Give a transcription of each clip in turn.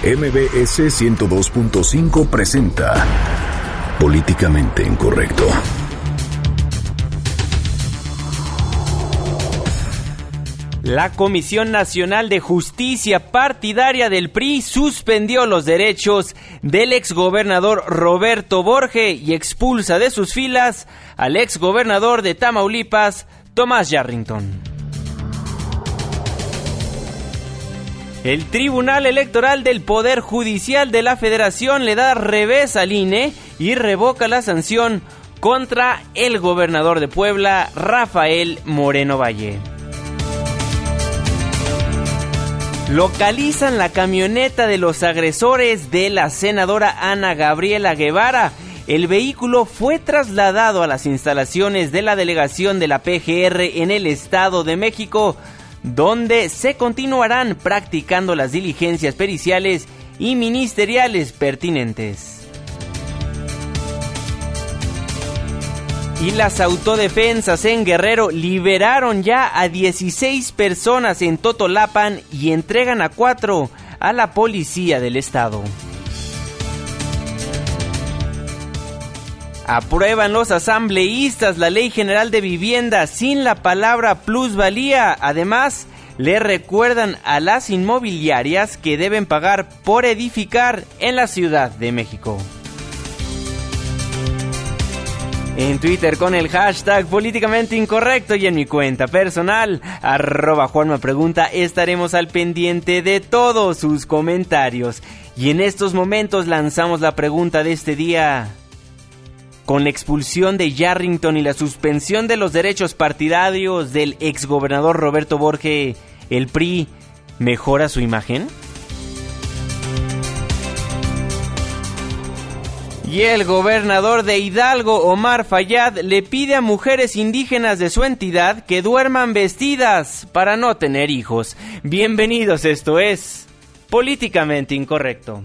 MBS 102.5 presenta Políticamente Incorrecto. La Comisión Nacional de Justicia Partidaria del PRI suspendió los derechos del exgobernador Roberto Borge y expulsa de sus filas al exgobernador de Tamaulipas, Tomás Yarrington. El Tribunal Electoral del Poder Judicial de la Federación le da revés al INE y revoca la sanción contra el gobernador de Puebla, Rafael Moreno Valle. Localizan la camioneta de los agresores de la senadora Ana Gabriela Guevara. El vehículo fue trasladado a las instalaciones de la delegación de la PGR en el Estado de México, donde se continuarán practicando las diligencias periciales y ministeriales pertinentes. Y las autodefensas en Guerrero liberaron ya a 16 personas en Totolapan y entregan a 4 a la policía del estado. Aprueban los asambleístas la Ley General de Vivienda sin la palabra plusvalía. Además, le recuerdan a las inmobiliarias que deben pagar por edificar en la Ciudad de México. En Twitter con el hashtag políticamente incorrecto y en mi cuenta personal, arroba Juanma estaremos al pendiente de todos sus comentarios. Y en estos momentos lanzamos la pregunta de este día. Con la expulsión de Yarrington y la suspensión de los derechos partidarios del exgobernador Roberto Borge, ¿el PRI mejora su imagen? Y el gobernador de Hidalgo, Omar Fayad, le pide a mujeres indígenas de su entidad que duerman vestidas para no tener hijos. Bienvenidos, esto es Políticamente Incorrecto.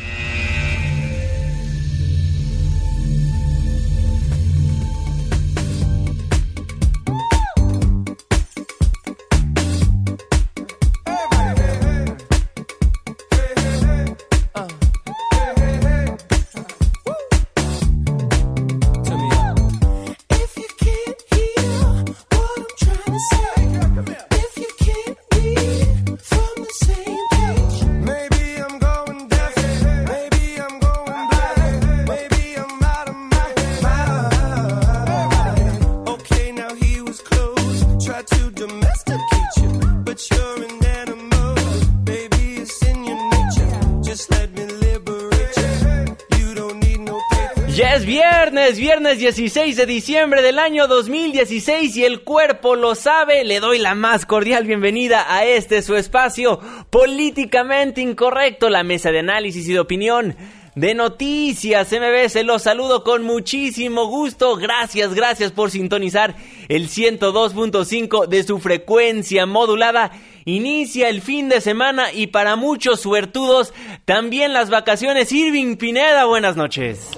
Viernes, viernes 16 de diciembre del año 2016 y el cuerpo lo sabe. Le doy la más cordial bienvenida a este su espacio políticamente incorrecto, la mesa de análisis y de opinión de noticias MBS. Los saludo con muchísimo gusto. Gracias, gracias por sintonizar el 102.5 de su frecuencia modulada. Inicia el fin de semana y para muchos suertudos también las vacaciones. Irving Pineda, buenas noches.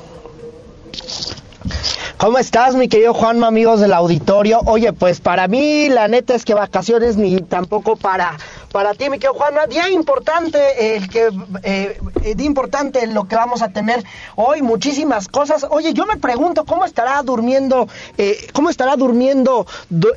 ¿Cómo estás, mi querido Juanma, amigos del auditorio? Oye, pues para mí la neta es que vacaciones ni tampoco para para ti, mi querido Juanma. Día importante, el que eh, día importante lo que vamos a tener hoy, muchísimas cosas. Oye, yo me pregunto cómo estará durmiendo, eh, cómo estará durmiendo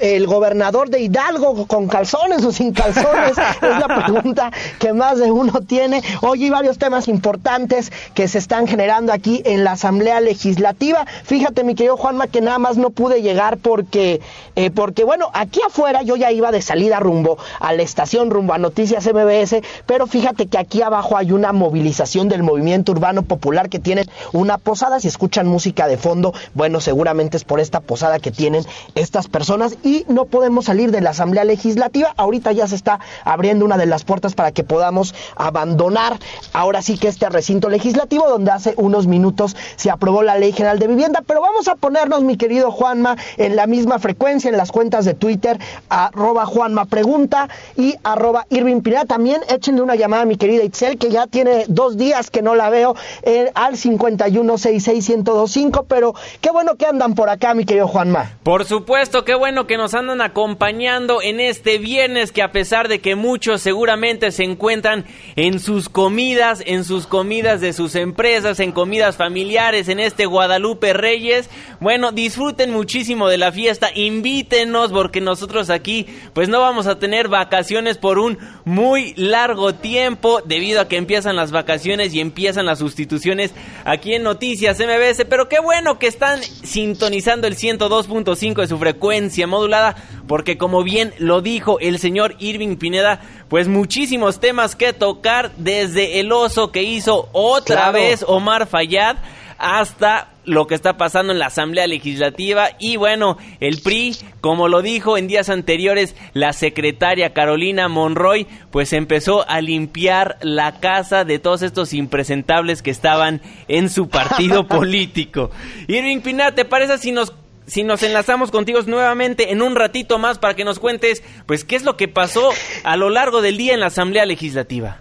el gobernador de Hidalgo con calzones o sin calzones. es la pregunta que más de uno tiene. Hoy hay varios temas importantes que se están generando aquí en la Asamblea Legislativa. Fíjate, mi querido Juanma, que nada más no pude llegar porque, eh, porque bueno, aquí afuera yo ya iba de salida rumbo a la estación rumbo rumbo a Noticias MBS, pero fíjate que aquí abajo hay una movilización del movimiento urbano popular que tienen una posada. Si escuchan música de fondo, bueno, seguramente es por esta posada que tienen estas personas y no podemos salir de la Asamblea Legislativa. Ahorita ya se está abriendo una de las puertas para que podamos abandonar ahora sí que este recinto legislativo donde hace unos minutos se aprobó la Ley General de Vivienda, pero vamos a ponernos, mi querido Juanma, en la misma frecuencia en las cuentas de Twitter, arroba Juanma Pregunta y arroba Irving Pineda. También échenle una llamada a mi querida Itzel, que ya tiene dos días que no la veo, eh, al 5166125, pero qué bueno que andan por acá, mi querido Juanma. Por supuesto, qué bueno que nos andan acompañando en este viernes, que a pesar de que muchos seguramente se encuentran en sus comidas, en sus comidas de sus empresas, en comidas familiares, en este Guadalupe Reyes, bueno, disfruten muchísimo de la fiesta, invítenos porque nosotros aquí pues no vamos a tener vacaciones por un muy largo tiempo debido a que empiezan las vacaciones y empiezan las sustituciones aquí en Noticias MBS, pero qué bueno que están sintonizando el 102.5 de su frecuencia modulada porque como bien lo dijo el señor Irving Pineda, pues muchísimos temas que tocar desde el oso que hizo otra vez Omar Fayad hasta lo que está pasando en la Asamblea Legislativa y bueno, el PRI, como lo dijo en días anteriores la secretaria Carolina Monroy, pues empezó a limpiar la casa de todos estos impresentables que estaban en su partido político. Irving Pineda, ¿te parece si nos si nos enlazamos contigo nuevamente en un ratito más para que nos cuentes, pues, qué es lo que pasó a lo largo del día en la Asamblea Legislativa.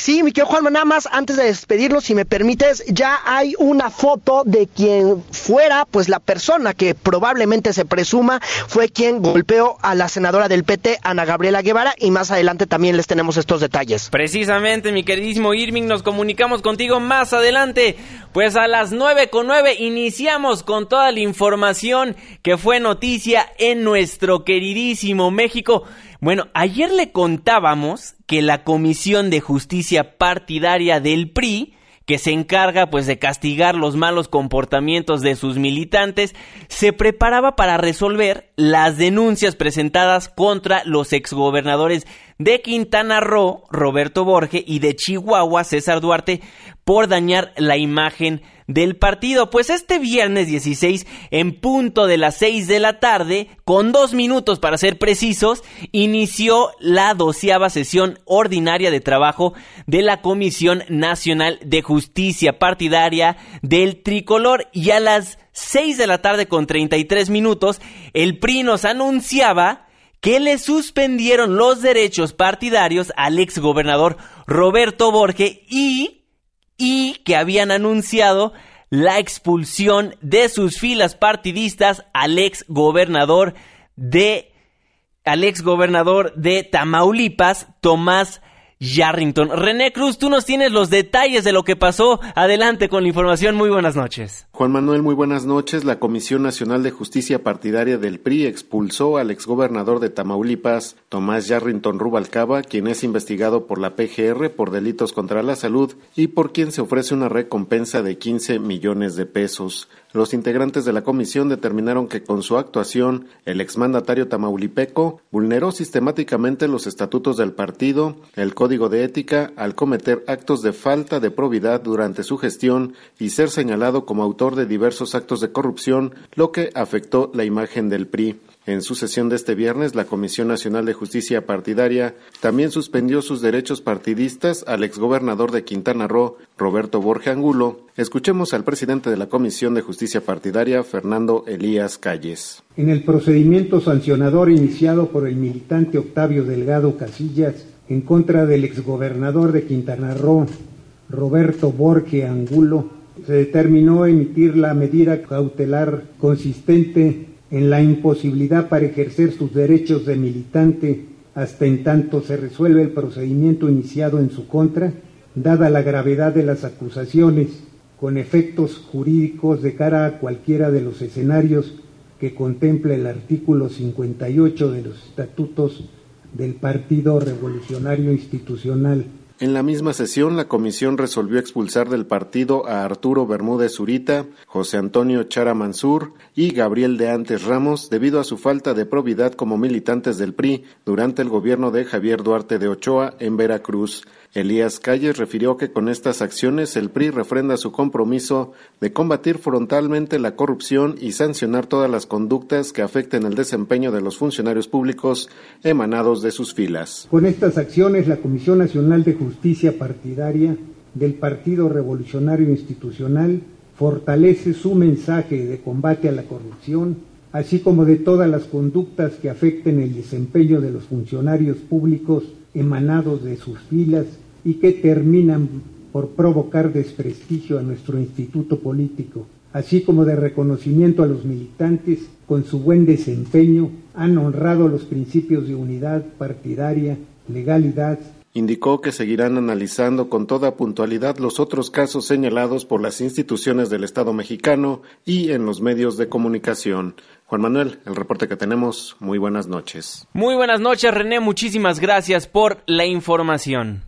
Sí, mi querido Juanma, nada más antes de despedirlo, si me permites, ya hay una foto de quien fuera, pues la persona que probablemente se presuma fue quien golpeó a la senadora del PT, Ana Gabriela Guevara, y más adelante también les tenemos estos detalles. Precisamente, mi queridísimo Irving, nos comunicamos contigo más adelante. Pues a las nueve con nueve iniciamos con toda la información que fue noticia en nuestro queridísimo México. Bueno, ayer le contábamos que la Comisión de Justicia Partidaria del PRI, que se encarga pues de castigar los malos comportamientos de sus militantes, se preparaba para resolver las denuncias presentadas contra los exgobernadores de Quintana Roo, Roberto Borge, y de Chihuahua, César Duarte, por dañar la imagen del partido. Pues este viernes 16, en punto de las 6 de la tarde, con dos minutos para ser precisos, inició la doceava sesión ordinaria de trabajo de la Comisión Nacional de Justicia Partidaria del Tricolor y a las 6 de la tarde con 33 minutos, el PRI nos anunciaba que le suspendieron los derechos partidarios al ex gobernador Roberto Borge y y que habían anunciado la expulsión de sus filas partidistas al ex gobernador de al ex gobernador de Tamaulipas, Tomás Yarrington. René Cruz, tú nos tienes los detalles de lo que pasó. Adelante con la información. Muy buenas noches. Juan Manuel, muy buenas noches. La Comisión Nacional de Justicia Partidaria del PRI expulsó al exgobernador de Tamaulipas, Tomás Yarrington Rubalcaba, quien es investigado por la PGR por delitos contra la salud y por quien se ofrece una recompensa de 15 millones de pesos. Los integrantes de la comisión determinaron que con su actuación el exmandatario tamaulipeco vulneró sistemáticamente los estatutos del partido, el código de ética, al cometer actos de falta de probidad durante su gestión y ser señalado como autor de diversos actos de corrupción, lo que afectó la imagen del PRI. En su sesión de este viernes, la Comisión Nacional de Justicia Partidaria también suspendió sus derechos partidistas al exgobernador de Quintana Roo, Roberto Borge Angulo. Escuchemos al presidente de la Comisión de Justicia Partidaria, Fernando Elías Calles. En el procedimiento sancionador iniciado por el militante Octavio Delgado Casillas en contra del exgobernador de Quintana Roo, Roberto Borge Angulo, se determinó emitir la medida cautelar consistente en la imposibilidad para ejercer sus derechos de militante hasta en tanto se resuelve el procedimiento iniciado en su contra, dada la gravedad de las acusaciones, con efectos jurídicos de cara a cualquiera de los escenarios que contempla el artículo 58 de los estatutos del Partido Revolucionario Institucional En la misma sesión, la comisión resolvió expulsar del partido a Arturo Bermúdez Zurita, José Antonio Chara Mansur y Gabriel de Antes Ramos debido a su falta de probidad como militantes del PRI durante el gobierno de Javier Duarte de Ochoa en Veracruz. Elías Calles refirió que con estas acciones el PRI refrenda su compromiso de combatir frontalmente la corrupción y sancionar todas las conductas que afecten el desempeño de los funcionarios públicos emanados de sus filas. Con estas acciones, la Comisión Nacional de Justicia Partidaria del Partido Revolucionario Institucional fortalece su mensaje de combate a la corrupción, así como de todas las conductas que afecten el desempeño de los funcionarios públicos emanados de sus filas y que terminan por provocar desprestigio a nuestro instituto político, así como de reconocimiento a los militantes con su buen desempeño, han honrado los principios de unidad partidaria, legalidad, Indicó que seguirán analizando con toda puntualidad los otros casos señalados por las instituciones del Estado mexicano y en los medios de comunicación. Juan Manuel, el reporte que tenemos, muy buenas noches. Muy buenas noches, René, muchísimas gracias por la información.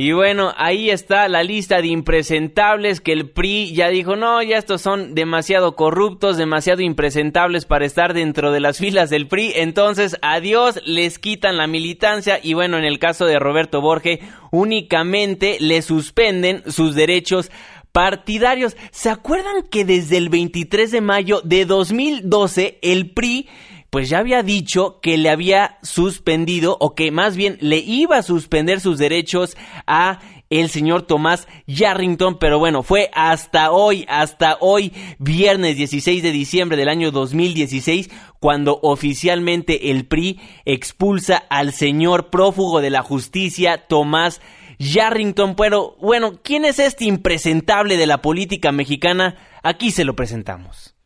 Y bueno, ahí está la lista de impresentables que el PRI ya dijo, no, ya estos son demasiado corruptos, demasiado impresentables para estar dentro de las filas del PRI, entonces adiós, les quitan la militancia y bueno, en el caso de Roberto Borge, únicamente le suspenden sus derechos partidarios. ¿Se acuerdan que desde el 23 de mayo de 2012 el PRI pues ya había dicho que le había suspendido o que más bien le iba a suspender sus derechos a el señor Tomás Yarrington, pero bueno, fue hasta hoy, hasta hoy, viernes 16 de diciembre del año 2016, cuando oficialmente el PRI expulsa al señor prófugo de la justicia, Tomás Yarrington. Pero bueno, ¿quién es este impresentable de la política mexicana? Aquí se lo presentamos.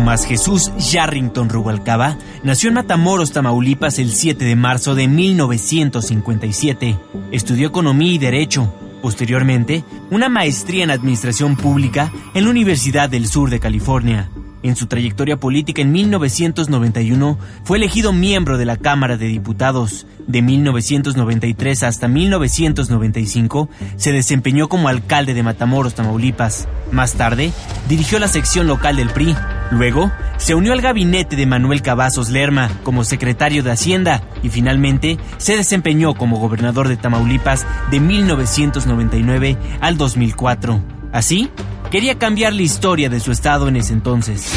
Tomás Jesús Yarrington Rubalcaba nació en Matamoros, Tamaulipas, el 7 de marzo de 1957. Estudió Economía y Derecho. Posteriormente, una maestría en Administración Pública en la Universidad del Sur de California. En su trayectoria política en 1991 fue elegido miembro de la Cámara de Diputados. De 1993 hasta 1995 se desempeñó como alcalde de Matamoros, Tamaulipas. Más tarde, dirigió la sección local del PRI. Luego, se unió al gabinete de Manuel Cavazos Lerma como secretario de Hacienda y finalmente se desempeñó como gobernador de Tamaulipas de 1999 al 2004. Así, quería cambiar la historia de su estado en ese entonces.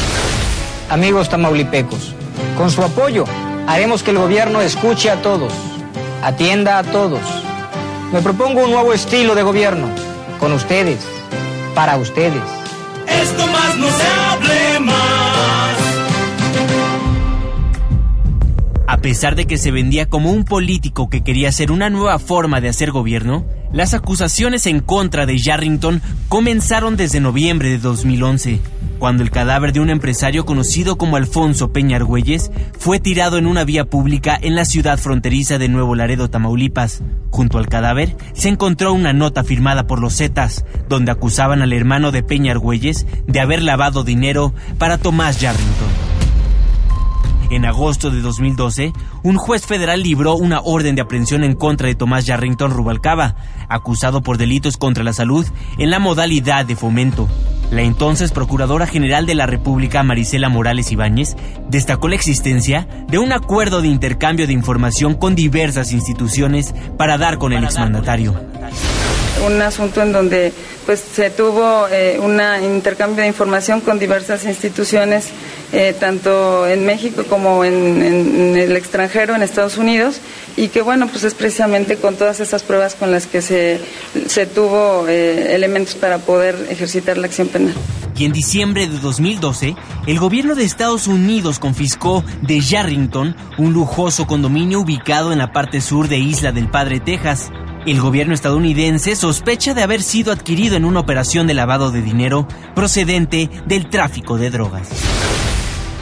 Amigos tamaulipecos, con su apoyo haremos que el gobierno escuche a todos, atienda a todos. Me propongo un nuevo estilo de gobierno, con ustedes, para ustedes. Esto más no se hable más. A pesar de que se vendía como un político que quería hacer una nueva forma de hacer gobierno, las acusaciones en contra de Yarrington comenzaron desde noviembre de 2011, cuando el cadáver de un empresario conocido como Alfonso Peña Argüelles fue tirado en una vía pública en la ciudad fronteriza de Nuevo Laredo, Tamaulipas. Junto al cadáver se encontró una nota firmada por los Zetas, donde acusaban al hermano de Peña Argüelles de haber lavado dinero para Tomás Yarrington. En agosto de 2012, un juez federal libró una orden de aprehensión en contra de Tomás Yarrington Rubalcaba, acusado por delitos contra la salud en la modalidad de fomento. La entonces Procuradora General de la República, Marisela Morales Ibáñez, destacó la existencia de un acuerdo de intercambio de información con diversas instituciones para dar con el exmandatario. Un asunto en donde pues se tuvo eh, un intercambio de información con diversas instituciones, eh, tanto en México como en, el extranjero, en Estados Unidos, y que bueno, pues es precisamente con todas esas pruebas con las que se, se tuvo eh, elementos para poder ejercitar la acción penal. Y en diciembre de 2012, el gobierno de Estados Unidos confiscó de Yarrington un lujoso condominio ubicado en la parte sur de Isla del Padre, Texas. El gobierno estadounidense sospecha de haber sido adquirido en una operación de lavado de dinero procedente del tráfico de drogas.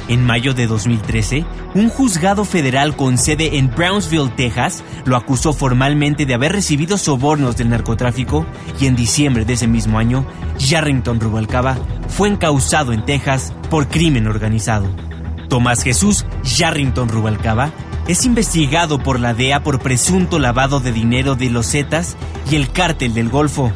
En mayo de 2013, un juzgado federal con sede en Brownsville, Texas, lo acusó formalmente de haber recibido sobornos del narcotráfico y en diciembre de ese mismo año, Yarrington Rubalcaba fue encausado en Texas por crimen organizado. Tomás Jesús Yarrington Rubalcaba es investigado por la DEA por presunto lavado de dinero de los Zetas y el cártel del Golfo.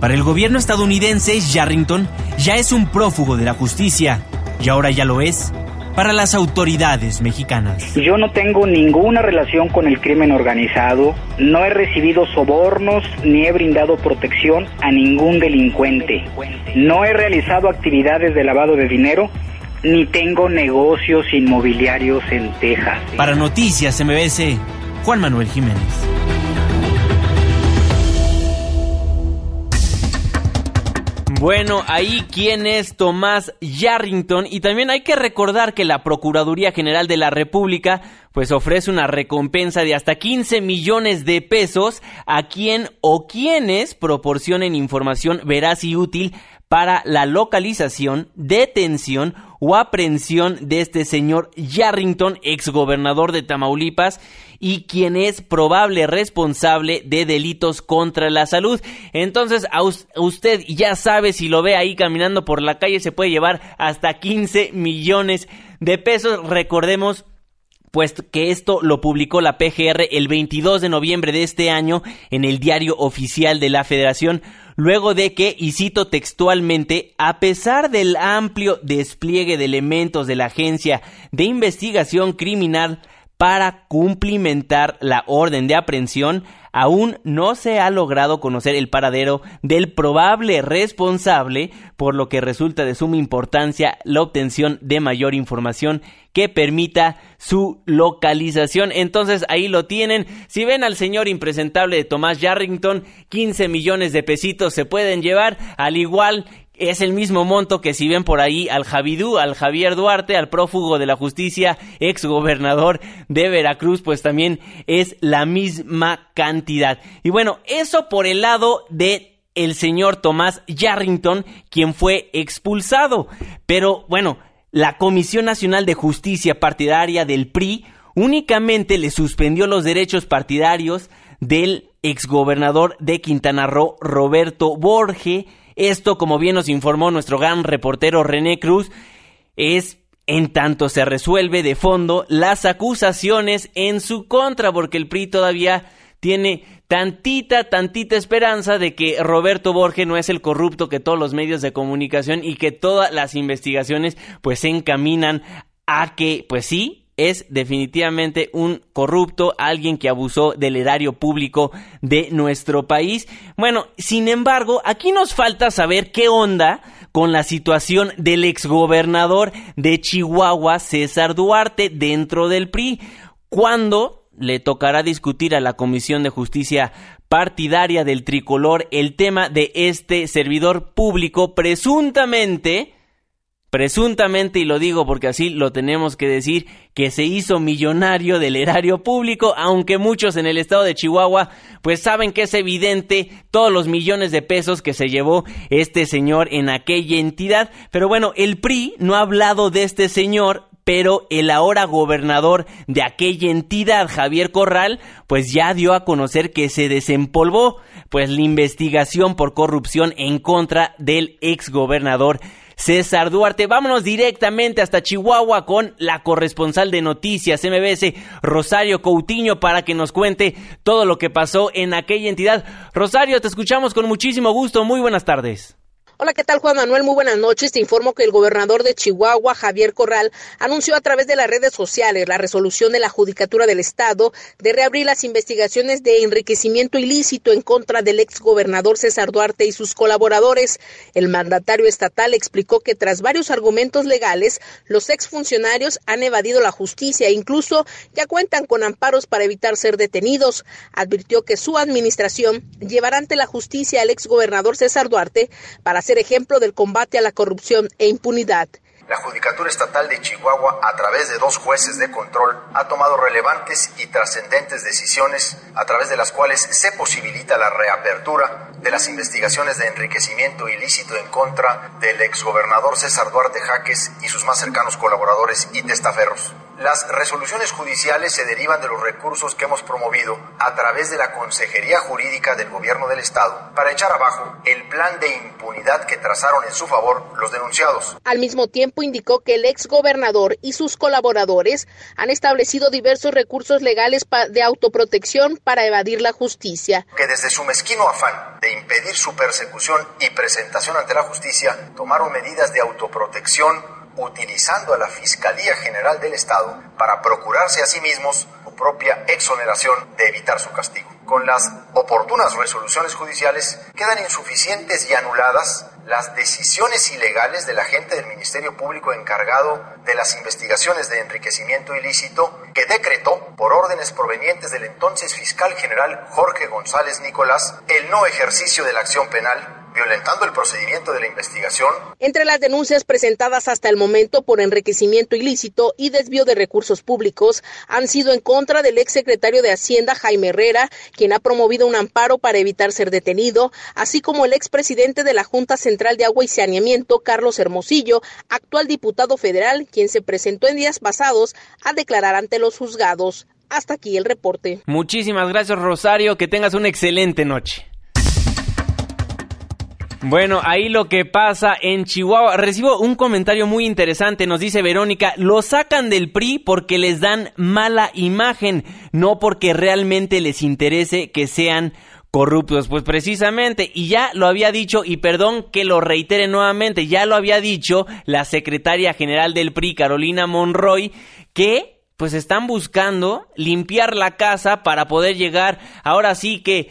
Para el gobierno estadounidense, Yarrington ya es un prófugo de la justicia y ahora ya lo es para las autoridades mexicanas. Yo no tengo ninguna relación con el crimen organizado, no he recibido sobornos ni he brindado protección a ningún delincuente, no he realizado actividades de lavado de dinero ni tengo negocios inmobiliarios en Texas. Para Noticias MBS, Juan Manuel Jiménez. Bueno, ahí quién es Tomás Yarrington y también hay que recordar que la Procuraduría General de la República pues ofrece una recompensa de hasta 15 millones de pesos a quien o quienes proporcionen información veraz y útil para la localización, detención o aprehensión de este señor Yarrington, exgobernador de Tamaulipas, y quien es probable responsable de delitos contra la salud. Entonces, a usted ya sabe si lo ve ahí caminando por la calle, se puede llevar hasta 15 millones de pesos. Recordemos pues que esto lo publicó la PGR el 22 de noviembre de este año en el diario oficial de la Federación luego de que, y cito textualmente, a pesar del amplio despliegue de elementos de la Agencia de Investigación Criminal para cumplimentar la orden de aprehensión, aún no se ha logrado conocer el paradero del probable responsable, por lo que resulta de suma importancia la obtención de mayor información que permita su localización. Entonces ahí lo tienen. Si ven al señor impresentable de Tomás Yarrington, 15 millones de pesitos se pueden llevar, al igual es el mismo monto que si ven por ahí al Javidú, al Javier Duarte, al prófugo de la justicia, ex gobernador de Veracruz, pues también es la misma cantidad. Y bueno, eso por el lado de el señor Tomás Yarrington, quien fue expulsado. Pero bueno, la Comisión Nacional de Justicia Partidaria del PRI únicamente le suspendió los derechos partidarios del exgobernador de Quintana Roo, Roberto Borge. Esto, como bien nos informó nuestro gran reportero René Cruz, es en tanto se resuelve de fondo las acusaciones en su contra, porque el PRI todavía tiene tantita, tantita esperanza de que Roberto Borges no es el corrupto que todos los medios de comunicación y que todas las investigaciones pues se encaminan a que pues sí, es definitivamente un corrupto, alguien que abusó del erario público de nuestro país. Bueno, sin embargo, aquí nos falta saber qué onda con la situación del exgobernador de Chihuahua, César Duarte, dentro del PRI. Cuando le tocará discutir a la Comisión de Justicia partidaria del tricolor el tema de este servidor público presuntamente presuntamente, y lo digo porque así lo tenemos que decir, que se hizo millonario del erario público, aunque muchos en el estado de Chihuahua pues saben que es evidente todos los millones de pesos que se llevó este señor en aquella entidad. Pero bueno, el PRI no ha hablado de este señor pero el ahora gobernador de aquella entidad, Javier Corral, pues ya dio a conocer que se desempolvó pues la investigación por corrupción en contra del exgobernador César Duarte. Vámonos directamente hasta Chihuahua con la corresponsal de noticias MBS, Rosario Coutinho, para que nos cuente todo lo que pasó en aquella entidad. Rosario, te escuchamos con muchísimo gusto. Muy buenas tardes. Hola, ¿qué tal Juan Manuel? Muy buenas noches. Te informo que el gobernador de Chihuahua, Javier Corral, anunció a través de las redes sociales la resolución de la Judicatura del Estado de reabrir las investigaciones de enriquecimiento ilícito en contra del exgobernador César Duarte y sus colaboradores. El mandatario estatal explicó que tras varios argumentos legales, los exfuncionarios han evadido la justicia e incluso ya cuentan con amparos para evitar ser detenidos. Advirtió que su administración llevará ante la justicia al exgobernador César Duarte para ser ejemplo del combate a la corrupción e impunidad. La Judicatura Estatal de Chihuahua, a través de dos jueces de control, ha tomado relevantes y trascendentes decisiones a través de las cuales se posibilita la reapertura de las investigaciones de enriquecimiento ilícito en contra del exgobernador César Duarte Jaques y sus más cercanos colaboradores y testaferros. Las resoluciones judiciales se derivan de los recursos que hemos promovido a través de la Consejería Jurídica del Gobierno del Estado para echar abajo el plan de impunidad que trazaron en su favor los denunciados. Al mismo tiempo indicó que el ex gobernador y sus colaboradores han establecido diversos recursos legales de autoprotección para evadir la justicia. Que desde su mezquino afán de impedir su persecución y presentación ante la justicia, tomaron medidas de autoprotección utilizando a la Fiscalía General del Estado para procurarse a sí mismos su propia exoneración de evitar su castigo. Con las oportunas resoluciones judiciales quedan insuficientes y anuladas las decisiones ilegales del agente del Ministerio Público encargado de las investigaciones de enriquecimiento ilícito que decretó, por órdenes provenientes del entonces fiscal general Jorge González Nicolás, el no ejercicio de la acción penal violentando el procedimiento de la investigación. Entre las denuncias presentadas hasta el momento por enriquecimiento ilícito y desvío de recursos públicos han sido en contra del exsecretario de Hacienda Jaime Herrera, quien ha promovido un amparo para evitar ser detenido, así como el expresidente de la Junta Central de Agua y Saneamiento, Carlos Hermosillo, actual diputado federal, quien se presentó en días pasados a declarar ante los juzgados. Hasta aquí el reporte. Muchísimas gracias Rosario, que tengas una excelente noche. Bueno, ahí lo que pasa en Chihuahua. Recibo un comentario muy interesante, nos dice Verónica, lo sacan del PRI porque les dan mala imagen, no porque realmente les interese que sean corruptos. Pues precisamente, y ya lo había dicho, y perdón que lo reitere nuevamente, ya lo había dicho la secretaria general del PRI, Carolina Monroy, que pues están buscando limpiar la casa para poder llegar ahora sí que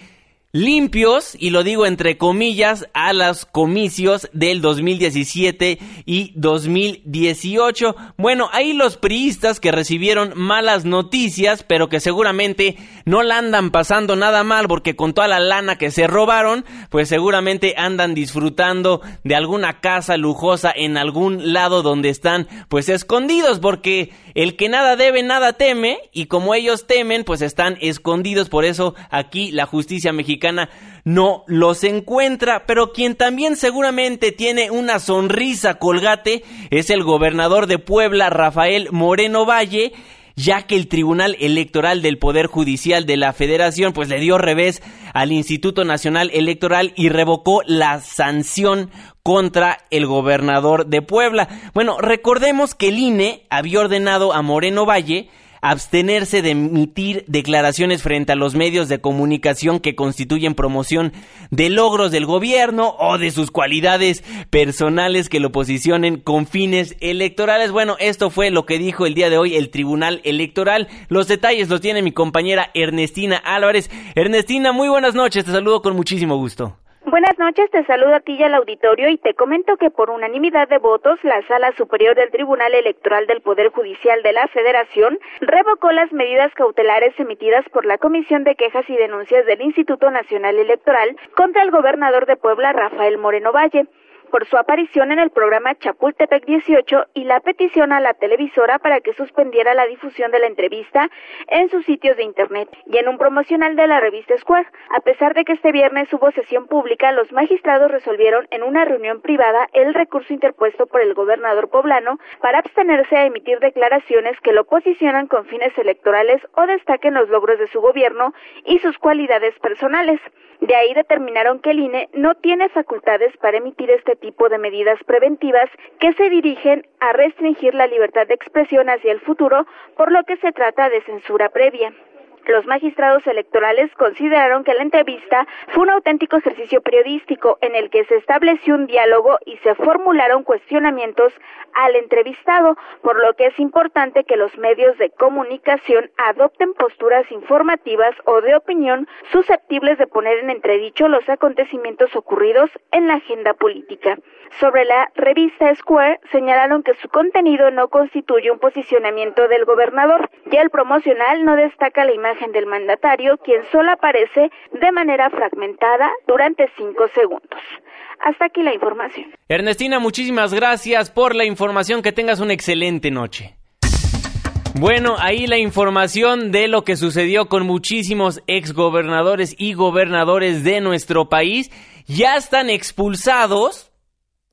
limpios, y lo digo entre comillas, a los comicios del 2017 y 2018. Bueno, ahí los priistas que recibieron malas noticias, pero que seguramente no la andan pasando nada mal porque con toda la lana que se robaron, pues seguramente andan disfrutando de alguna casa lujosa en algún lado donde están pues escondidos porque el que nada debe, nada teme, y como ellos temen, pues están escondidos, por eso aquí la justicia no los encuentra, pero quien también seguramente tiene una sonrisa colgate es el gobernador de Puebla, Rafael Moreno Valle, ya que el Tribunal Electoral del Poder Judicial de la Federación pues le dio revés al Instituto Nacional Electoral y revocó la sanción contra el gobernador de Puebla. Bueno, recordemos que el INE había ordenado a Moreno Valle abstenerse de emitir declaraciones frente a los medios de comunicación que constituyen promoción de logros del gobierno o de sus cualidades personales que lo posicionen con fines electorales. Bueno, esto fue lo que dijo el día de hoy el Tribunal Electoral. Los detalles los tiene mi compañera Ernestina Álvarez. Ernestina, muy buenas noches, te saludo con muchísimo gusto. Buenas noches, te saludo a ti y al auditorio y te comento que por unanimidad de votos la Sala Superior del Tribunal Electoral del Poder Judicial de la Federación revocó las medidas cautelares emitidas por la Comisión de Quejas y Denuncias del Instituto Nacional Electoral contra el gobernador de Puebla, Rafael Moreno Valle por su aparición en el programa Chapultepec 18 y la petición a la televisora para que suspendiera la difusión de la entrevista en sus sitios de internet y en un promocional de la revista Square. A pesar de que este viernes hubo sesión pública, los magistrados resolvieron en una reunión privada el recurso interpuesto por el gobernador poblano para abstenerse a emitir declaraciones que lo posicionan con fines electorales o destaquen los logros de su gobierno y sus cualidades personales. De ahí determinaron que el INE no tiene facultades para emitir este tipo de medidas preventivas que se dirigen a restringir la libertad de expresión hacia el futuro, por lo que se trata de censura previa. Los magistrados electorales consideraron que la entrevista fue un auténtico ejercicio periodístico en el que se estableció un diálogo y se formularon cuestionamientos al entrevistado, por lo que es importante que los medios de comunicación adopten posturas informativas o de opinión susceptibles de poner en entredicho los acontecimientos ocurridos en la agenda política. Sobre la revista Square señalaron que su contenido no constituye un posicionamiento del gobernador, ya el promocional no destaca la imagen del mandatario, quien solo aparece de manera fragmentada durante cinco segundos. Hasta aquí la información. Ernestina, muchísimas gracias por la información. Que tengas una excelente noche. Bueno, ahí la información de lo que sucedió con muchísimos exgobernadores y gobernadores de nuestro país. Ya están expulsados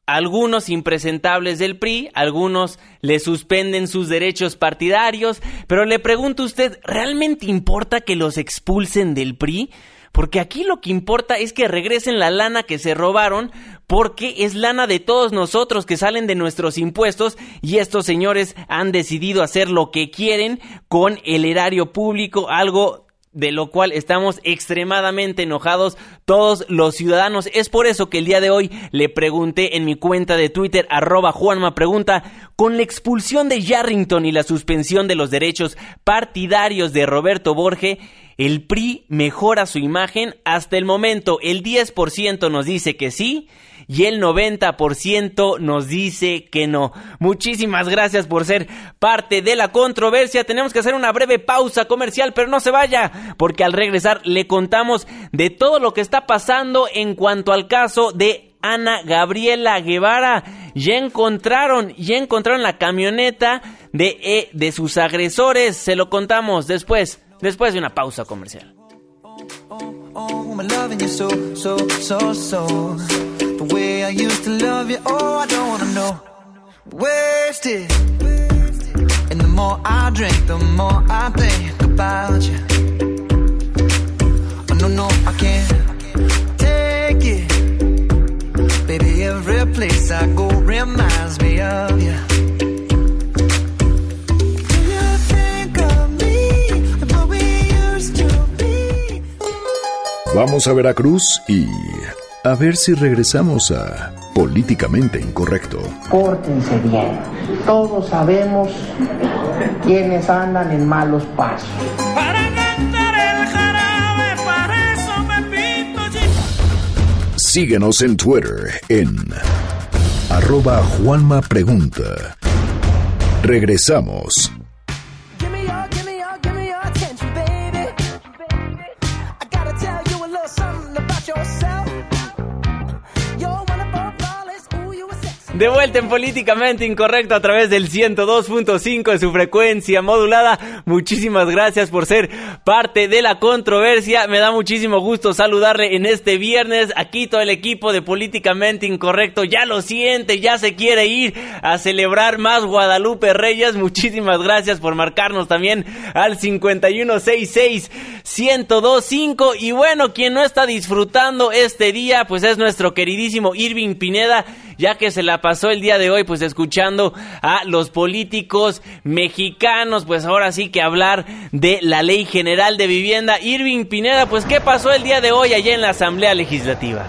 algunos impresentables del PRI, algunos le suspenden sus derechos partidarios, pero le pregunto a usted, ¿realmente importa que los expulsen del PRI? Porque aquí lo que importa es que regresen la lana que se robaron, porque es lana de todos nosotros que salen de nuestros impuestos y estos señores han decidido hacer lo que quieren con el erario público, algo de lo cual estamos extremadamente enojados todos los ciudadanos. Es por eso que el día de hoy le pregunté en mi cuenta de Twitter, arroba Juanma Pregunta, con la expulsión de Yarrington y la suspensión de los derechos partidarios de Roberto Borge, el PRI mejora su imagen. Hasta el momento, el 10% nos dice que sí y el 90% nos dice que no. Muchísimas gracias por ser parte de la controversia. Tenemos que hacer una breve pausa comercial, pero no se vaya, porque al regresar le contamos de todo lo que está pasando en cuanto al caso de Ana Gabriela Guevara. Ya encontraron, ya encontraron la camioneta de, eh, de sus agresores. Se lo contamos después, después de una pausa comercial. Baby, every place I go reminds me of you. Vamos a Veracruz y a ver si regresamos a Políticamente Incorrecto. Pórtense bien. Todos sabemos quiénes andan en malos pasos. Para cantar el jarabe, para eso me pinto Síguenos en Twitter en arroba Juanma Pregunta. Regresamos. De vuelta en Políticamente Incorrecto a través del 102.5 de su frecuencia modulada. Muchísimas gracias por ser parte de la controversia. Me da muchísimo gusto saludarle en este viernes. Aquí todo el equipo de Políticamente Incorrecto ya lo siente, ya se quiere ir a celebrar más Guadalupe Reyes. Muchísimas gracias por marcarnos también al 5166 1025. Y bueno, quien no está disfrutando este día, pues es nuestro queridísimo Irving Pineda ya que se la pasó el día de hoy pues escuchando a los políticos mexicanos, pues ahora sí que hablar de la Ley General de Vivienda. Irving Pineda, pues ¿qué pasó el día de hoy allá en la Asamblea Legislativa?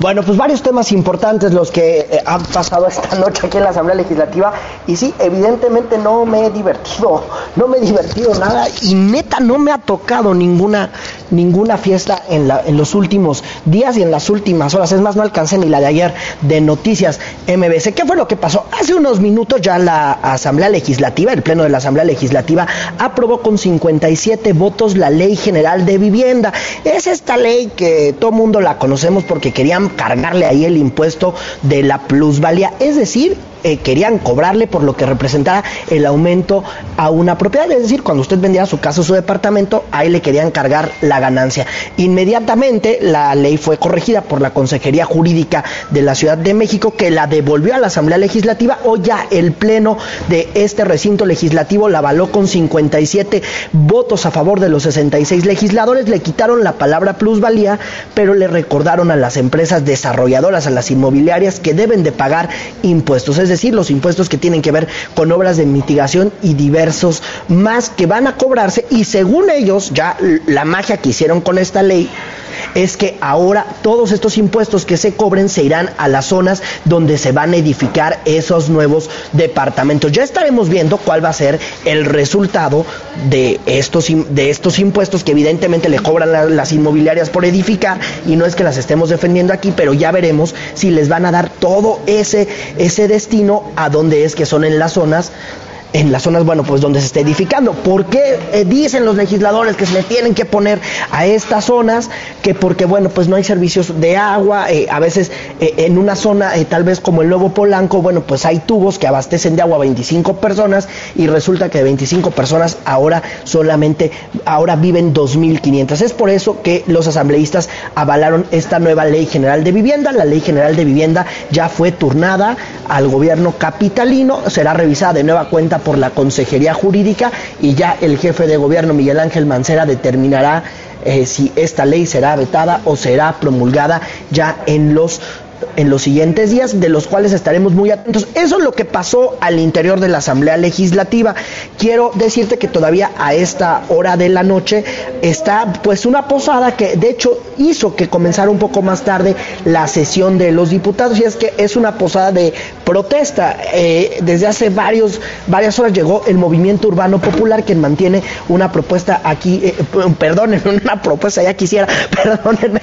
Bueno, pues varios temas importantes los que eh, han pasado esta noche aquí en la Asamblea Legislativa y sí, evidentemente no me he divertido, no me he divertido nada y neta no me ha tocado ninguna ninguna fiesta en, la, en los últimos días y en las últimas horas. Es más, no alcancé ni la de ayer de Noticias MBC. ¿Qué fue lo que pasó? Hace unos minutos ya la Asamblea Legislativa, el Pleno de la Asamblea Legislativa, aprobó con 57 votos la Ley General de Vivienda. Es esta ley que todo mundo la conocemos porque querían cargarle ahí el impuesto de la plusvalía. Es decir, eh, querían cobrarle por lo que representara el aumento a una propiedad. Es decir, cuando usted vendía su casa o su departamento, ahí le querían cargar la ganancia. Inmediatamente la ley fue corregida por la Consejería Jurídica de la Ciudad de México, que la devolvió a la Asamblea Legislativa. Hoy ya el Pleno de este recinto legislativo la avaló con 57 votos a favor de los 66 legisladores. Le quitaron la palabra plusvalía, pero le recordaron a las empresas desarrolladoras, a las inmobiliarias, que deben de pagar impuestos es decir, los impuestos que tienen que ver con obras de mitigación y diversos más que van a cobrarse y según ellos, ya la magia que hicieron con esta ley, es que ahora todos estos impuestos que se cobren se irán a las zonas donde se van a edificar esos nuevos departamentos. Ya estaremos viendo cuál va a ser el resultado de estos, de estos impuestos que evidentemente le cobran las inmobiliarias por edificar y no es que las estemos defendiendo aquí, pero ya veremos si les van a dar todo ese, ese destino a donde es que son en las zonas en las zonas, bueno, pues donde se está edificando. ¿Por qué eh, dicen los legisladores que se le tienen que poner a estas zonas? Que porque, bueno, pues no hay servicios de agua, eh, a veces eh, en una zona, tal vez como el Nuevo Polanco, bueno, pues hay tubos que abastecen de agua a 25 personas y resulta que de 25 personas ahora solamente, ahora viven 2.500. Es por eso que los asambleístas avalaron esta nueva ley general de vivienda. La ley general de vivienda ya fue turnada al gobierno capitalino, será revisada de nueva cuenta por la Consejería Jurídica y ya el jefe de gobierno Miguel Ángel Mancera determinará eh, si esta ley será vetada o será promulgada ya en los en los siguientes días, de los cuales estaremos muy atentos. Eso es lo que pasó al interior de la Asamblea Legislativa. Quiero decirte que todavía a esta hora de la noche está pues una posada que de hecho hizo que comenzara un poco más tarde la sesión de los diputados y es que es una posada de protesta. Eh, desde hace varios, varias horas llegó el Movimiento Urbano Popular quien mantiene una propuesta aquí, eh, perdónenme, una propuesta ya quisiera, perdónenme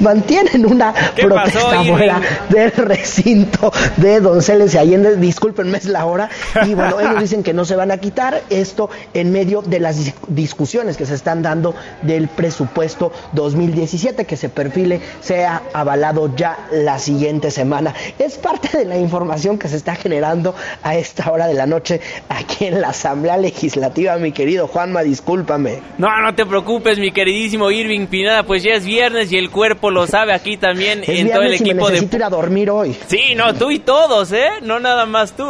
mantienen una protesta fuera del recinto de Donceles y Allende. Discúlpenme, es la hora. Y bueno, ellos dicen que no se van a quitar esto en medio de las discusiones que se están dando del presupuesto 2017, que se perfile sea avalado ya la siguiente semana. Es parte de la información que se está generando a esta hora de la noche aquí en la Asamblea Legislativa, mi querido Juanma, discúlpame. No, no te preocupes, mi queridísimo Irving Pinada, pues ya es viernes y el cuerpo lo sabe aquí también en todo el equipo me necesito de. ir a dormir hoy. Sí, no, tú y todos, ¿eh? No nada más tú.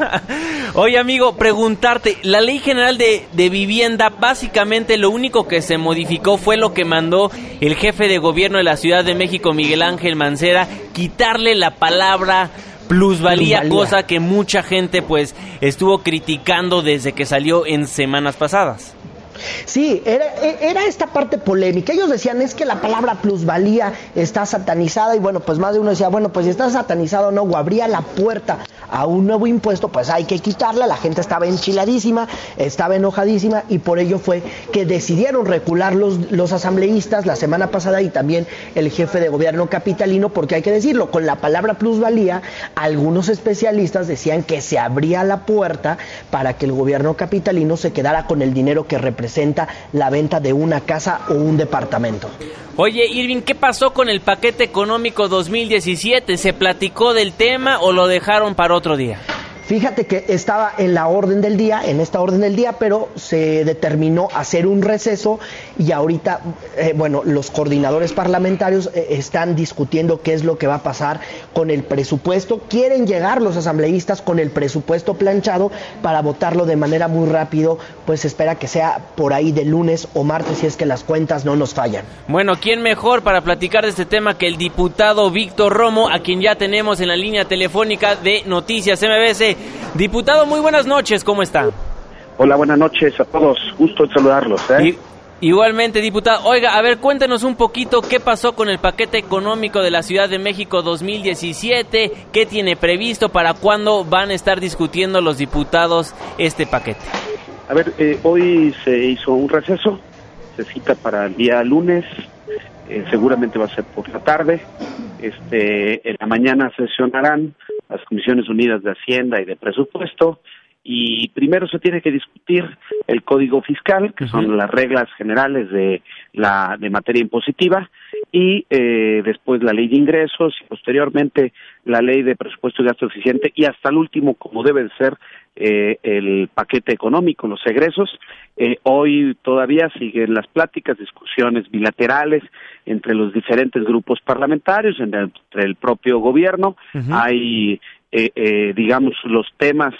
Oye, amigo, preguntarte: la ley general de, de vivienda, básicamente lo único que se modificó fue lo que mandó el jefe de gobierno de la Ciudad de México, Miguel Ángel Mancera, quitarle la palabra plusvalía, plusvalía, cosa que mucha gente pues estuvo criticando desde que salió en semanas pasadas. Sí, era, era, esta parte polémica. Ellos decían es que la palabra plusvalía está satanizada y bueno, pues más de uno decía, bueno, pues si está satanizado no, o abría la puerta a un nuevo impuesto, pues hay que quitarla. La gente estaba enchiladísima, estaba enojadísima y por ello fue que decidieron recular los, los asambleístas la semana pasada y también el jefe de gobierno capitalino, porque hay que decirlo, con la palabra plusvalía, algunos especialistas decían que se abría la puerta para que el gobierno capitalino se quedara con el dinero que representa la venta de una casa o un departamento. Oye, Irving, ¿qué pasó con el paquete económico 2017? ¿Se platicó del tema o lo dejaron para otro día? Fíjate que estaba en la orden del día, en esta orden del día, pero se determinó hacer un receso y ahorita, eh, bueno, los coordinadores parlamentarios eh, están discutiendo qué es lo que va a pasar con el presupuesto. Quieren llegar los asambleístas con el presupuesto planchado para votarlo de manera muy rápido, pues espera que sea por ahí de lunes o martes si es que las cuentas no nos fallan. Bueno, ¿quién mejor para platicar de este tema que el diputado Víctor Romo, a quien ya tenemos en la línea telefónica de Noticias MBC? Diputado, muy buenas noches, ¿cómo está? Hola, buenas noches a todos, gusto en saludarlos. ¿eh? igualmente, diputado. Oiga, a ver, cuéntenos un poquito qué pasó con el paquete económico de la Ciudad de México 2017, qué tiene previsto, para cuándo van a estar discutiendo los diputados este paquete. A ver, eh, hoy se hizo un receso, se cita para el día lunes, eh, seguramente va a ser por la tarde. Este, en la mañana sesionarán las Comisiones Unidas de Hacienda y de Presupuesto y primero se tiene que discutir el Código Fiscal, que son las reglas generales de la de materia impositiva y eh, después la Ley de Ingresos y posteriormente la Ley de Presupuesto y Gasto Eficiente y hasta el último, como debe de ser, eh, el paquete económico, los egresos. Eh, hoy todavía siguen las pláticas, discusiones bilaterales entre los diferentes grupos parlamentarios, entre el propio gobierno. Hay, eh, eh, digamos, los temas,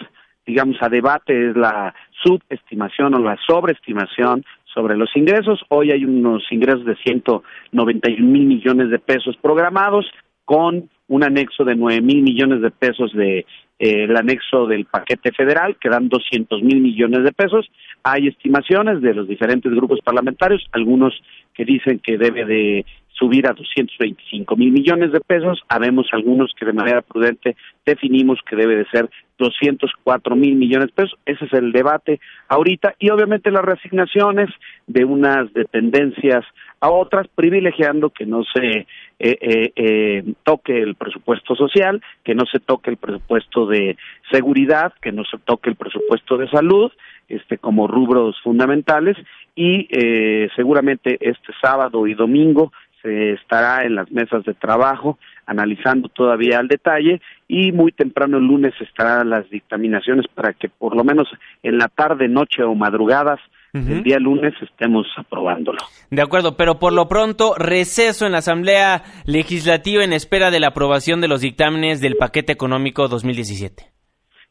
digamos, a debate es la subestimación o la sobreestimación sobre los ingresos. Hoy hay unos ingresos de 191 mil millones de pesos programados con un anexo de nueve mil millones de pesos de el anexo del paquete federal, que dan 200 mil millones de pesos. Hay estimaciones de los diferentes grupos parlamentarios, algunos que dicen que debe de subir a 225 mil millones de pesos, habemos algunos que de manera prudente definimos que debe de ser 204 mil millones de pesos, ese es el debate ahorita, y obviamente las resignaciones de unas dependencias a otras, privilegiando que no se eh, eh, eh, toque el presupuesto social, que no se toque el presupuesto de seguridad, que no se toque el presupuesto de salud, este como rubros fundamentales. Y eh, seguramente este sábado y domingo se estará en las mesas de trabajo analizando todavía al detalle y muy temprano el lunes estarán las dictaminaciones para que por lo menos en la tarde, noche o madrugadas el día lunes estemos aprobándolo. De acuerdo, pero por lo pronto receso en la Asamblea Legislativa en espera de la aprobación de los dictámenes del paquete económico 2017.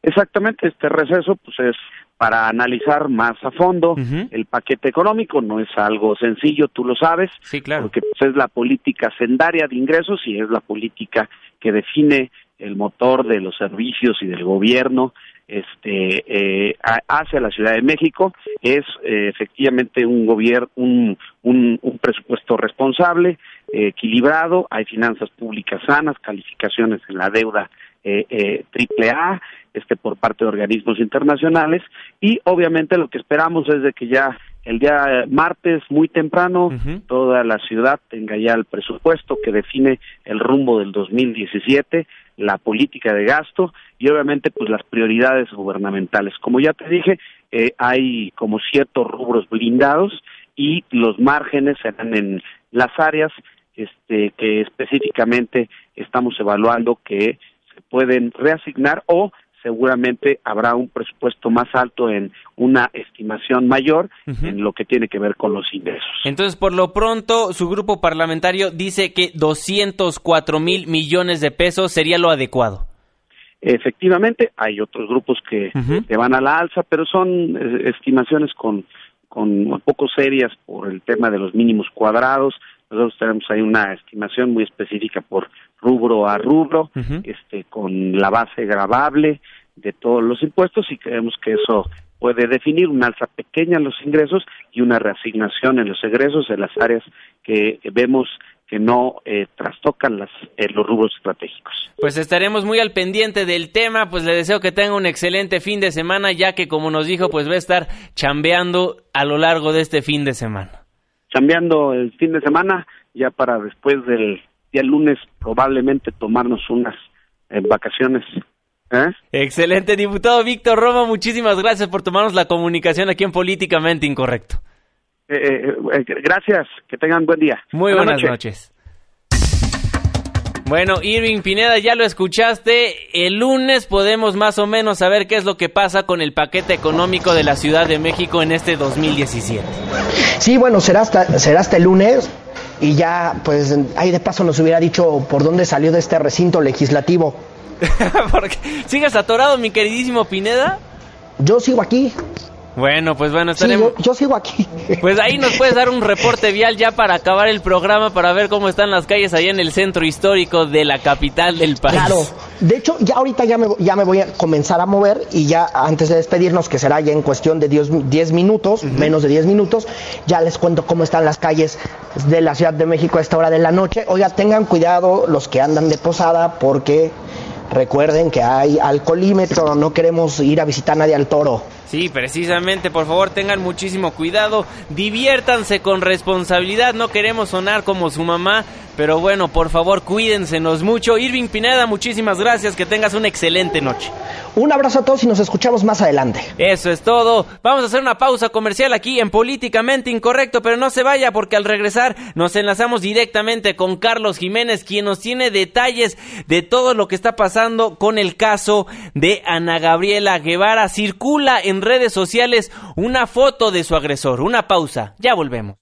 Exactamente, este receso pues es para analizar más a fondo el paquete económico, no es algo sencillo, tú lo sabes, sí, claro. porque pues, es la política sendaria de ingresos y es la política que define el motor de los servicios y del gobierno este eh, hacia la Ciudad de México es eh, efectivamente un gobierno un, un, un, presupuesto responsable eh, equilibrado hay finanzas públicas sanas calificaciones en la deuda triple A este por parte de organismos internacionales y obviamente lo que esperamos es de que ya el día martes muy temprano toda la ciudad tenga ya el presupuesto que define el rumbo del 2017 la política de gasto y obviamente pues las prioridades gubernamentales. Como ya te dije, eh, hay como ciertos rubros blindados y los márgenes serán en las áreas este, que específicamente estamos evaluando que se pueden reasignar o seguramente habrá un presupuesto más alto en una estimación mayor en lo que tiene que ver con los ingresos. Entonces, por lo pronto, su grupo parlamentario dice que 204 mil millones de pesos sería lo adecuado. Efectivamente, hay otros grupos que, van a la alza, pero son eh, estimaciones con, con un poco serias por el tema de los mínimos cuadrados. Nosotros tenemos ahí una estimación muy específica por rubro a rubro, este, con la base grabable de todos los impuestos y creemos que eso puede definir una alza pequeña en los ingresos y una reasignación en los egresos en las áreas que vemos que no eh, trastocan las, eh, los rubros estratégicos. Pues estaremos muy al pendiente del tema, pues le deseo que tenga un excelente fin de semana, ya que como nos dijo, pues va a estar chambeando a lo largo de este fin de semana. Chambeando el fin de semana, ya para después del día lunes probablemente tomarnos unas eh, vacaciones. ¿eh? Excelente, diputado Víctor Roma, muchísimas gracias por tomarnos la comunicación aquí en Políticamente Incorrecto. Eh, gracias, que tengan buen día. Muy buenas, noches. Bueno, Irving Pineda, ya lo escuchaste. El lunes podemos más o menos saber qué es lo que pasa con el paquete económico de la Ciudad de México en este 2017. Sí, bueno, será hasta, será hasta el lunes y ya, pues ahí de paso nos hubiera dicho por dónde salió de este recinto legislativo. Porque ¿Sigues atorado, mi queridísimo Pineda? Yo sigo aquí. Bueno, pues bueno, estaremos... yo, sigo aquí. Pues ahí nos puedes dar un reporte vial ya para acabar el programa, para ver cómo están las calles allá en el centro histórico de la capital del país. Claro, de hecho, ya ahorita ya me, ya me voy a comenzar a mover y ya antes de despedirnos, que será ya en cuestión de 10 minutos, menos de 10 minutos, ya les cuento cómo están las calles de la Ciudad de México a esta hora de la noche. Oiga, tengan cuidado los que andan de posada porque recuerden que hay alcoholímetro, no queremos ir a visitar a nadie al toro. Sí, precisamente, por favor tengan muchísimo cuidado, diviértanse con responsabilidad, no queremos sonar como su mamá, pero bueno, por favor cuídensenos mucho. Irving Pineda, muchísimas gracias, que tengas una excelente noche. Un abrazo a todos y nos escuchamos más adelante. Eso es todo. Vamos a hacer una pausa comercial aquí en Políticamente Incorrecto, pero no se vaya porque al regresar nos enlazamos directamente con Carlos Jiménez, quien nos tiene detalles de todo lo que está pasando con el caso de Ana Gabriela Guevara. Circula en redes sociales una foto de su agresor. Una pausa. Ya volvemos.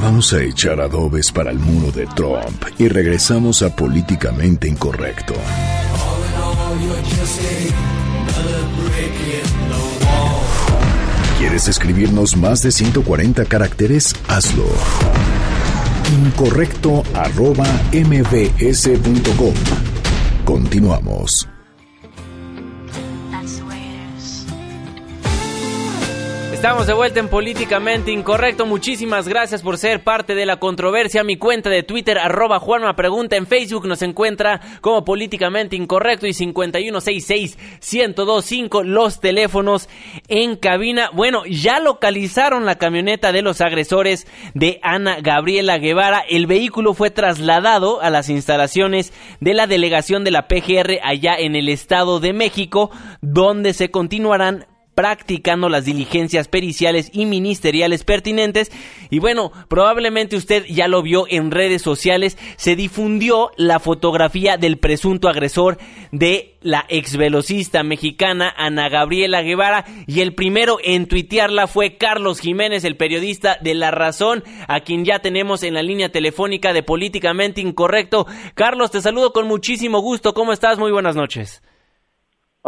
Vamos a echar adobes para el muro de Trump y regresamos a políticamente incorrecto. ¿Quieres escribirnos más de 140 caracteres? Hazlo. Incorrecto mbs.com. Continuamos. Estamos de vuelta en Políticamente Incorrecto. Muchísimas gracias por ser parte de la controversia. Mi cuenta de Twitter, arroba Juanma Pregunta. En Facebook nos encuentra como Políticamente Incorrecto y 5166-1025 los teléfonos en cabina. Bueno, ya localizaron la camioneta de los agresores de Ana Gabriela Guevara. El vehículo fue trasladado a las instalaciones de la delegación de la PGR allá en el Estado de México, donde se continuarán practicando las diligencias periciales y ministeriales pertinentes. Y bueno, probablemente usted ya lo vio en redes sociales, se difundió la fotografía del presunto agresor de la ex velocista mexicana Ana Gabriela Guevara y el primero en tuitearla fue Carlos Jiménez, el periodista de La Razón, a quien ya tenemos en la línea telefónica de Políticamente Incorrecto. Carlos, te saludo con muchísimo gusto. ¿Cómo estás? Muy buenas noches.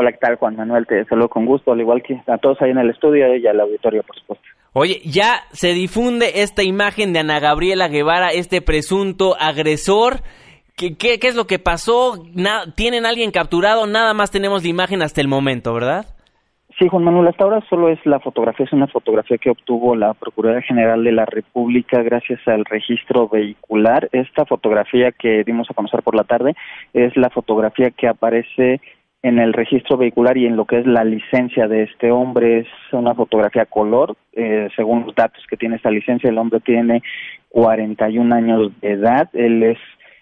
Hola, ¿qué tal, Juan Manuel? Te saludo con gusto, al igual que a todos ahí en el estudio y al auditorio, por supuesto. Oye, ya se difunde esta imagen de Ana Gabriela Guevara, este presunto agresor. ¿Qué, qué, qué es lo que pasó? ¿Tienen alguien capturado? Nada más tenemos la imagen hasta el momento, ¿verdad? Sí, Juan Manuel, hasta ahora solo es la fotografía, es una fotografía que obtuvo la Procuraduría General de la República gracias al registro vehicular. Esta fotografía que dimos a conocer por la tarde es la fotografía que aparece en el registro vehicular y en lo que es la licencia de este hombre es una fotografía color. Eh, según los datos que tiene esta licencia, el hombre tiene 41 años de edad. Él es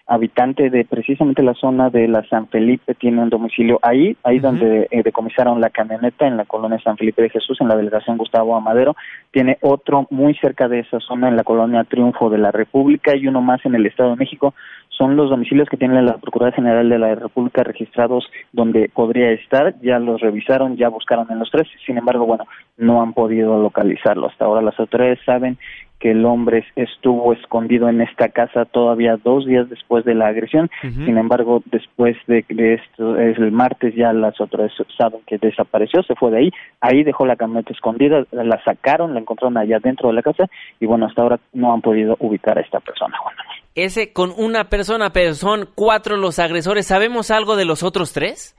habitante de precisamente la zona de la San Felipe, tiene un domicilio ahí, ahí donde eh, decomisaron la camioneta en la colonia San Felipe de Jesús, en la delegación Gustavo Amadero, tiene otro muy cerca de esa zona en la colonia Triunfo de la República y uno más en el Estado de México. Son los domicilios que tiene la Procuraduría General de la República registrados donde podría estar, ya los revisaron, ya buscaron en los tres, sin embargo, bueno, no han podido localizarlo. Hasta ahora las autoridades saben que el hombre estuvo escondido en esta casa todavía dos días después de la agresión. Sin embargo, después de, esto, es el martes ya las otras saben que desapareció, se fue de ahí, ahí dejó la camioneta escondida, la sacaron, la encontraron allá dentro de la casa y bueno, hasta ahora no han podido ubicar a esta persona. Ese con una persona, pero son cuatro los agresores. ¿Sabemos algo de los otros tres?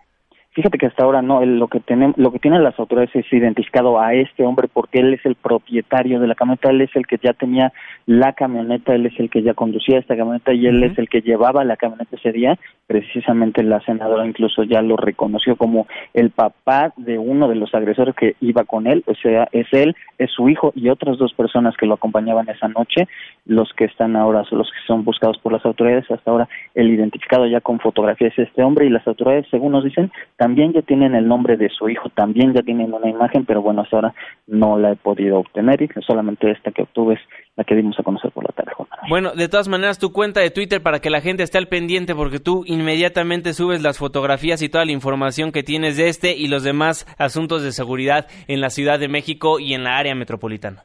Fíjate que hasta ahora no, lo que tenemos, lo que tienen las autoridades es identificado a este hombre porque él es el propietario de la camioneta, él es el que ya tenía la camioneta, él es el que ya conducía esta camioneta y él es el que llevaba la camioneta ese día. Precisamente la senadora incluso ya lo reconoció como el papá de uno de los agresores que iba con él, o sea, es él, es su hijo y otras dos personas que lo acompañaban esa noche, los que están ahora, los que son buscados por las autoridades, hasta ahora el identificado ya con fotografías es este hombre y las autoridades, según nos dicen, también ya tienen el nombre de su hijo, también ya tienen una imagen, pero bueno, hasta ahora no la he podido obtener y solamente esta que obtuve es la que dimos a conocer por la tarde. Bueno, de todas maneras, tu cuenta de Twitter para que la gente esté al pendiente porque tú inmediatamente subes las fotografías y toda la información que tienes de este y los demás asuntos de seguridad en la Ciudad de México y en la área metropolitana.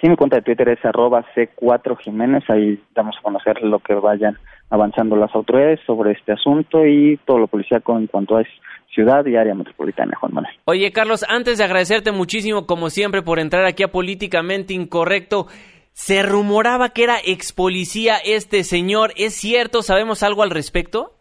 Sí, mi cuenta de Twitter es arroba C4 Jiménez, ahí damos a conocer lo que vayan avanzando las autoridades sobre este asunto y todo lo policíaco en cuanto a ciudad y área metropolitana, Juan Manuel. Oye, Carlos, antes de agradecerte muchísimo, como siempre, por entrar aquí a Políticamente Incorrecto, se rumoraba que era ex policía este señor. ¿Es cierto? ¿Sabemos algo al respecto?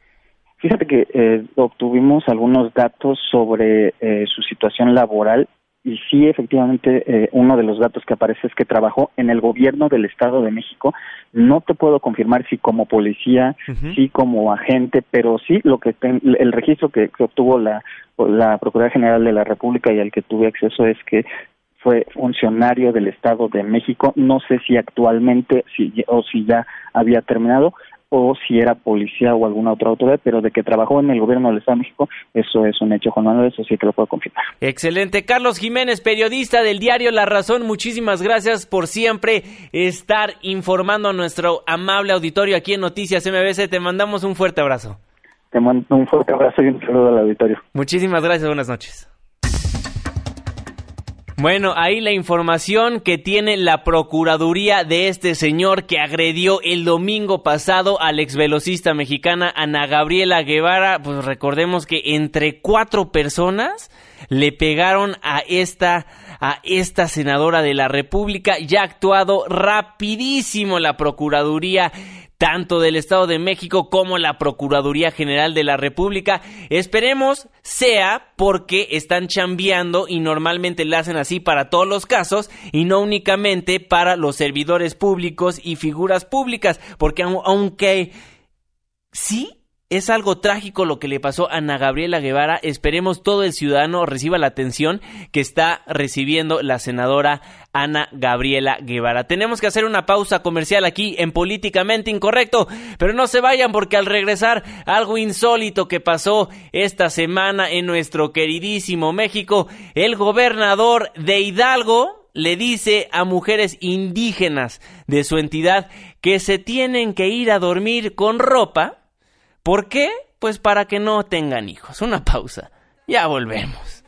Fíjate que eh, obtuvimos algunos datos sobre eh, su situación laboral y sí, efectivamente, eh, uno de los datos que aparece es que trabajó en el gobierno del Estado de México. No te puedo confirmar si como policía, si como agente, pero sí lo que el registro que, obtuvo la, la Procuraduría General de la República y al que tuve acceso es que fue funcionario del Estado de México. No sé si actualmente si, o si ya había terminado, o si era policía o alguna otra autoridad, pero de que trabajó en el gobierno del Estado de México, eso es un hecho, Juan Manuel, eso sí que lo puedo confirmar. Excelente. Carlos Jiménez, periodista del diario La Razón, muchísimas gracias por siempre estar informando a nuestro amable auditorio aquí en Noticias MBC. Te mandamos un fuerte abrazo. Te mando un fuerte abrazo y un saludo al auditorio. Muchísimas gracias, buenas noches. Bueno, ahí la información que tiene la Procuraduría de este señor que agredió el domingo pasado al ex velocista mexicana Ana Gabriela Guevara. Pues recordemos que entre cuatro personas le pegaron a esta a esta senadora de la República. Ya ha actuado rapidísimo la Procuraduría tanto del Estado de México como la Procuraduría General de la República. Esperemos sea porque están chambeando y normalmente lo hacen así para todos los casos y no únicamente para los servidores públicos y figuras públicas, porque aunque sí es algo trágico lo que le pasó a Ana Gabriela Guevara. Esperemos todo el ciudadano reciba la atención que está recibiendo la senadora Ana Gabriela Guevara. Tenemos que hacer una pausa comercial aquí en Políticamente Incorrecto, pero no se vayan porque al regresar algo insólito que pasó esta semana en nuestro queridísimo México, el gobernador de Hidalgo le dice a mujeres indígenas de su entidad que se tienen que ir a dormir con ropa ¿Por qué? Pues para que no tengan hijos. Una pausa. Ya volvemos.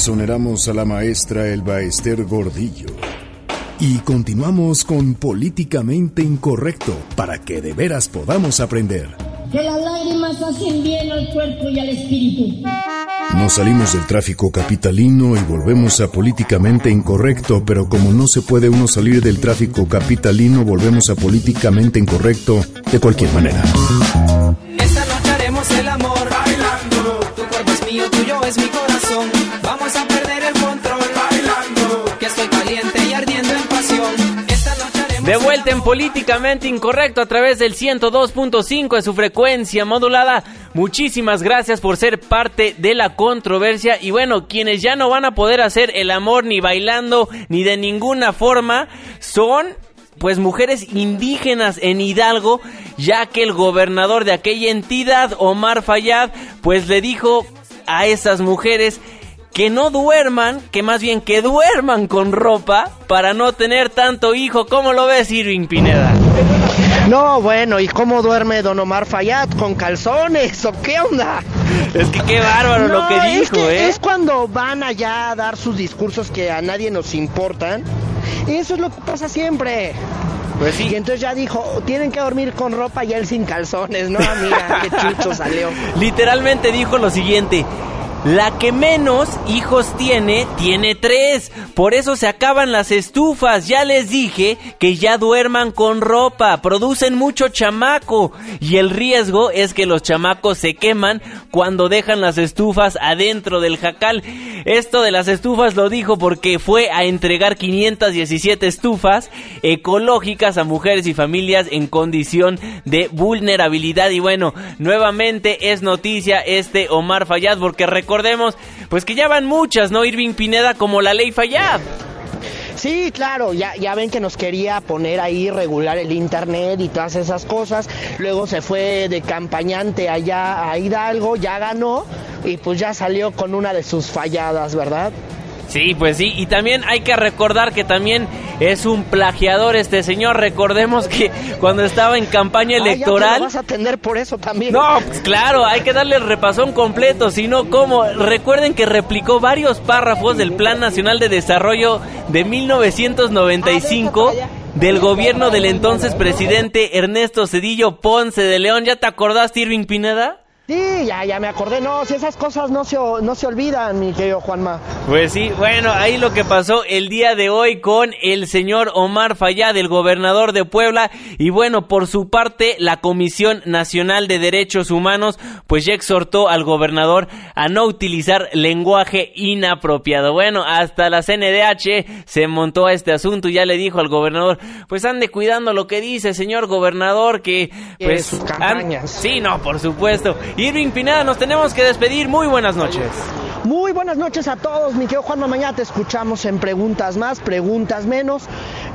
Exoneramos a la maestra Elba Ester Gordillo. Y continuamos con Políticamente Incorrecto para que de veras podamos aprender. Que las lágrimas hacen bien al cuerpo y al espíritu. Nos salimos del tráfico capitalino y volvemos a políticamente incorrecto, pero como no se puede uno salir del tráfico capitalino, volvemos a políticamente incorrecto de cualquier manera. Esta noche haremos el amor bailando. Tu cuerpo es mío, tuyo es mi corazón. En Políticamente Incorrecto a través del 102.5 de su frecuencia modulada. Muchísimas gracias por ser parte de la controversia. Y bueno, quienes ya no van a poder hacer el amor ni bailando ni de ninguna forma son pues mujeres indígenas en Hidalgo, ya que el gobernador de aquella entidad, Omar Fayad, pues le dijo a esas mujeres que no duerman, que más bien que duerman con ropa para no tener tanto hijo. ¿Cómo lo ves, Irving Pineda? No, bueno, ¿y cómo duerme Don Omar Fayad? ¿Con calzones o qué onda? Es que qué bárbaro lo que dijo, es que ¿eh? Es cuando van allá a dar sus discursos que a nadie nos importan. Eso es lo que pasa siempre. Pues sí. Y entonces ya dijo, tienen que dormir con ropa y él sin calzones, ¿no? Mira, qué chucho salió. Literalmente dijo lo siguiente. La que menos hijos tiene, tiene tres. Por eso se acaban las estufas. Ya les dije que ya duerman con ropa. Producen mucho chamaco. Y el riesgo es que los chamacos se queman cuando dejan las estufas adentro del jacal. Esto de las estufas lo dijo porque fue a entregar 517 estufas ecológicas a mujeres y familias en condición de vulnerabilidad. Y bueno, nuevamente es noticia este Omar Fayad porque recordemos pues que ya van muchas, ¿no? Irving Pineda como la ley Fayad. Sí, claro, ya, ya ven que nos quería poner ahí regular el internet y todas esas cosas. Luego se fue de campañante allá a Hidalgo, ya ganó y pues ya salió con una de sus falladas, ¿verdad? Sí, pues sí, y también hay que recordar que también es un plagiador este señor. Recordemos que cuando estaba en campaña Ah, ya te electoral... lo vas a atender por eso también. No, pues claro, hay que darle el repasón completo, si no, ¿cómo? Recuerden que replicó varios párrafos del Plan Nacional de Desarrollo de 1995 del gobierno del entonces presidente Ernesto Cedillo Ponce de León. ¿Ya te acordaste, Irving Pineda? Sí, ya, ya me acordé. No, si esas cosas no se, no se olvidan, mi querido Juanma. Pues sí, bueno, ahí lo que pasó el día de hoy con el señor Omar Fayad, el gobernador de Puebla, y bueno, por su parte, la Comisión Nacional de Derechos Humanos, pues ya exhortó al gobernador a no utilizar lenguaje inapropiado. Bueno, hasta la CNDH se montó a este asunto y ya le dijo al gobernador, pues ande cuidando lo que dice, señor gobernador, que pues... sus campañas. Sí, no, por supuesto. Irving Pineda, nos tenemos que despedir. Muy buenas noches. Muy buenas noches a todos, mi querido Juanma. Mañana te escuchamos en Preguntas Más, Preguntas Menos.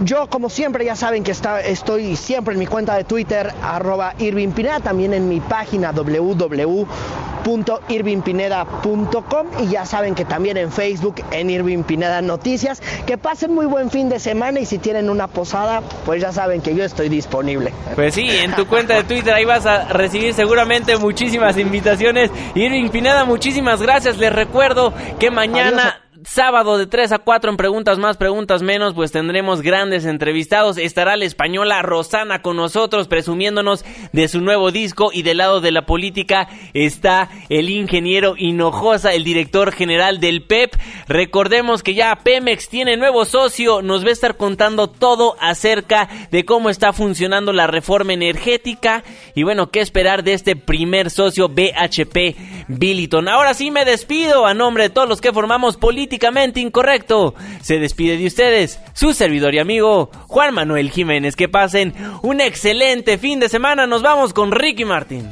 Yo, como siempre, ya saben que está, estoy siempre en mi cuenta de Twitter, arroba Irving Pineda, también en mi página www.irvingpineda.com y ya saben que también en Facebook en Irving Pineda Noticias. Que pasen muy buen fin de semana y si tienen una posada, pues ya saben que yo estoy disponible. Pues sí, en tu cuenta de Twitter ahí vas a recibir seguramente muchísimas invitaciones. Irving Pineda, muchísimas gracias. Les recuerdo que mañana sábado de 3 a 4 en Preguntas Más, Preguntas Menos, pues tendremos grandes entrevistados. Estará la española Rosana con nosotros presumiéndonos de su nuevo disco y del lado de la política está el ingeniero Hinojosa, el director general del PEP. Recordemos que ya Pemex tiene nuevo socio, nos va a estar contando todo acerca de cómo está funcionando la reforma energética y bueno, qué esperar de este primer socio BHP Billiton. Ahora sí me despido a nombre de todos los que formamos política incorrecto. Se despide de ustedes su servidor y amigo Juan Manuel Jiménez. Que pasen un excelente fin de semana. Nos vamos con Ricky Martin.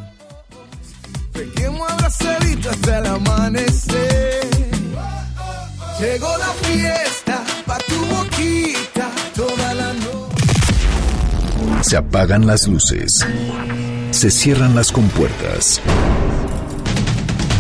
Llegó la fiesta pa' tu boquita toda la noche. Se apagan las luces. Se cierran las compuertas.